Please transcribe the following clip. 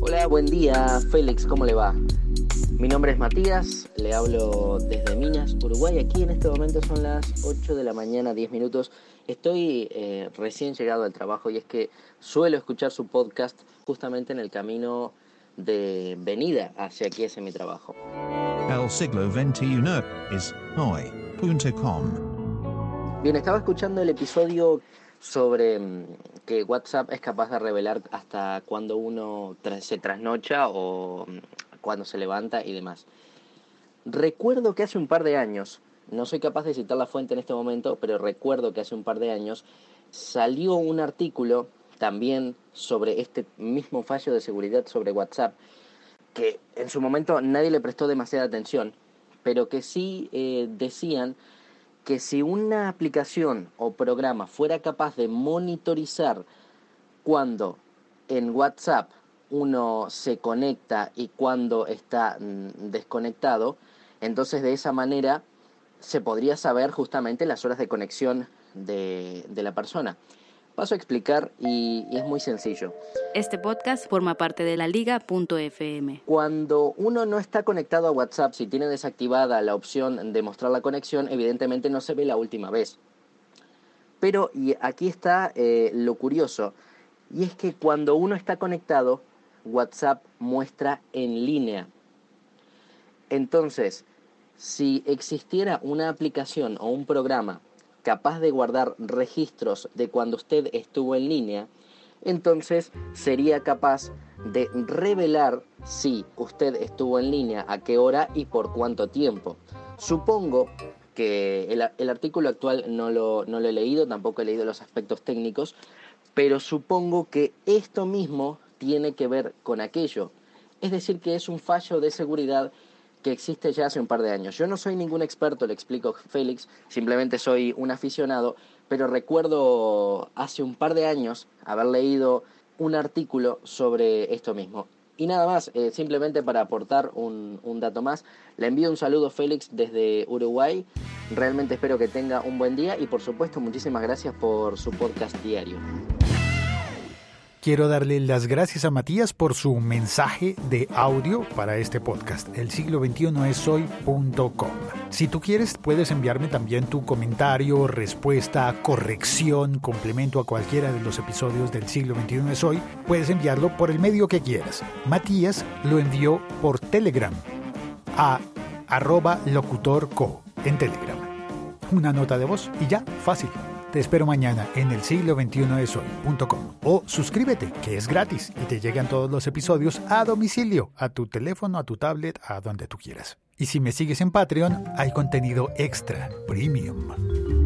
Hola, buen día, Félix, ¿cómo le va? Mi nombre es Matías, le hablo desde Minas, Uruguay. Aquí en este momento son las 8 de la mañana, 10 minutos. Estoy eh, recién llegado al trabajo y es que suelo escuchar su podcast justamente en el camino de venida hacia aquí, hacia mi trabajo. El siglo XXI es hoy.com. Bien, estaba escuchando el episodio sobre mm, que WhatsApp es capaz de revelar hasta cuando uno se trasnocha o mm, cuando se levanta y demás. Recuerdo que hace un par de años, no soy capaz de citar la fuente en este momento, pero recuerdo que hace un par de años salió un artículo también sobre este mismo fallo de seguridad sobre WhatsApp, que en su momento nadie le prestó demasiada atención, pero que sí eh, decían que si una aplicación o programa fuera capaz de monitorizar cuando en WhatsApp uno se conecta y cuando está mm, desconectado, entonces de esa manera se podría saber justamente las horas de conexión de, de la persona. Paso a explicar y, es muy sencillo. Este podcast forma parte de la liga.fm. Cuando uno no está conectado a WhatsApp, si tiene desactivada la opción de mostrar la conexión, evidentemente no se ve la última vez. Pero y aquí está eh, lo curioso, y es que cuando uno está conectado, WhatsApp muestra en línea. Entonces, si existiera una aplicación o un programa capaz de guardar registros de cuando usted estuvo en línea, entonces sería capaz de revelar si usted estuvo en línea, a qué hora y por cuánto tiempo. Supongo que el, artículo actual no lo, no lo he leído, tampoco he leído los aspectos técnicos, pero supongo que esto mismo tiene que ver con aquello. Es decir, que es un fallo de seguridad que existe ya hace un par de años. Yo no soy ningún experto, le explico Félix, simplemente soy un aficionado, pero recuerdo hace un par de años haber leído un artículo sobre esto mismo. Y nada más, eh, simplemente para aportar un, un dato más, le envío un saludo Félix desde Uruguay. Realmente espero que tenga un buen día y por supuesto muchísimas gracias por su podcast diario. Quiero darle las gracias a Matías por su mensaje de audio para este podcast. El siglo XXI es hoy.com. Si tú quieres, puedes enviarme también tu comentario, respuesta, corrección, complemento a cualquiera de los episodios del siglo XXI es hoy. Puedes enviarlo por el medio que quieras. Matías lo envió por Telegram a arroba locutorco en Telegram. Una nota de voz y ya, fácil. Te espero mañana en el siglo 21 es hoy.com o suscríbete, que es gratis y te llegan todos los episodios a domicilio, a tu teléfono, a tu tablet, a donde tú quieras. Y si me sigues en Patreon, hay contenido extra, premium.